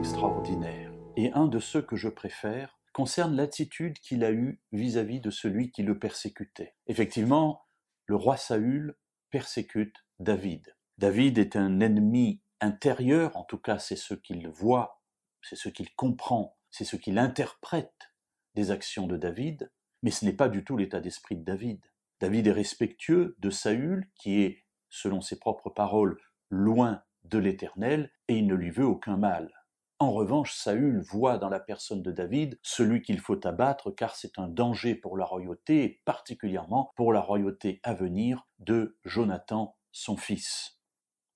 extraordinaires, et un de ceux que je préfère concerne l'attitude qu'il a eue vis-à-vis de celui qui le persécutait. Effectivement, le roi Saül persécute David. David est un ennemi intérieur, en tout cas c'est ce qu'il voit, c'est ce qu'il comprend, c'est ce qu'il interprète des actions de David, mais ce n'est pas du tout l'état d'esprit de David. David est respectueux de Saül, qui est, selon ses propres paroles, loin de l'Éternel, et il ne lui veut aucun mal. En revanche, Saül voit dans la personne de David celui qu'il faut abattre car c'est un danger pour la royauté et particulièrement pour la royauté à venir de Jonathan, son fils.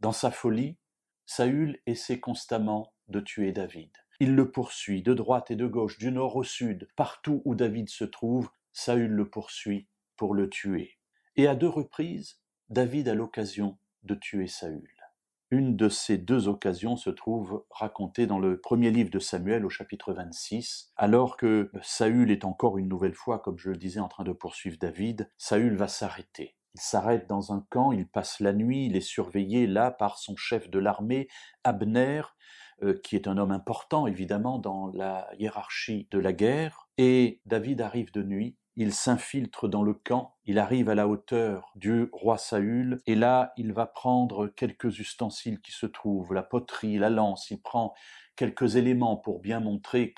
Dans sa folie, Saül essaie constamment de tuer David. Il le poursuit de droite et de gauche, du nord au sud, partout où David se trouve, Saül le poursuit pour le tuer. Et à deux reprises, David a l'occasion de tuer Saül. Une de ces deux occasions se trouve racontée dans le premier livre de Samuel au chapitre 26, alors que Saül est encore une nouvelle fois, comme je le disais, en train de poursuivre David, Saül va s'arrêter. Il s'arrête dans un camp, il passe la nuit, il est surveillé là par son chef de l'armée, Abner, euh, qui est un homme important évidemment dans la hiérarchie de la guerre, et David arrive de nuit, il s'infiltre dans le camp, il arrive à la hauteur du roi Saül, et là il va prendre quelques ustensiles qui se trouvent, la poterie, la lance, il prend quelques éléments pour bien montrer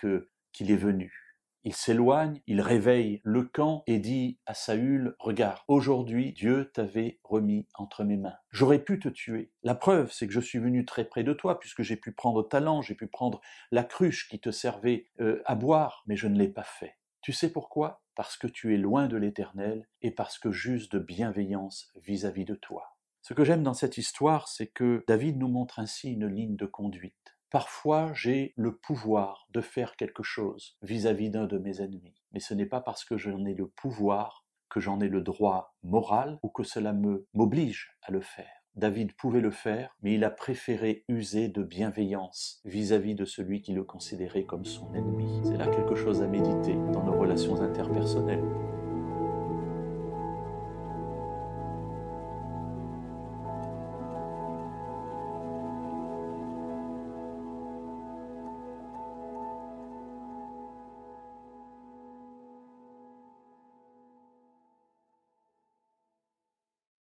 qu'il est venu. Il s'éloigne, il réveille le camp et dit à Saül, regarde, aujourd'hui Dieu t'avait remis entre mes mains. J'aurais pu te tuer. La preuve, c'est que je suis venu très près de toi, puisque j'ai pu prendre ta lance, j'ai pu prendre la cruche qui te servait euh, à boire, mais je ne l'ai pas fait. Tu sais pourquoi? Parce que tu es loin de l'Éternel et parce que j'use de bienveillance vis-à-vis de toi. Ce que j'aime dans cette histoire, c'est que David nous montre ainsi une ligne de conduite. Parfois, j'ai le pouvoir de faire quelque chose vis-à-vis d'un de mes ennemis, mais ce n'est pas parce que j'en ai le pouvoir que j'en ai le droit moral ou que cela me m'oblige à le faire. David pouvait le faire, mais il a préféré user de bienveillance vis-à-vis de celui qui le considérait comme son ennemi. C'est chose à méditer dans nos relations interpersonnelles.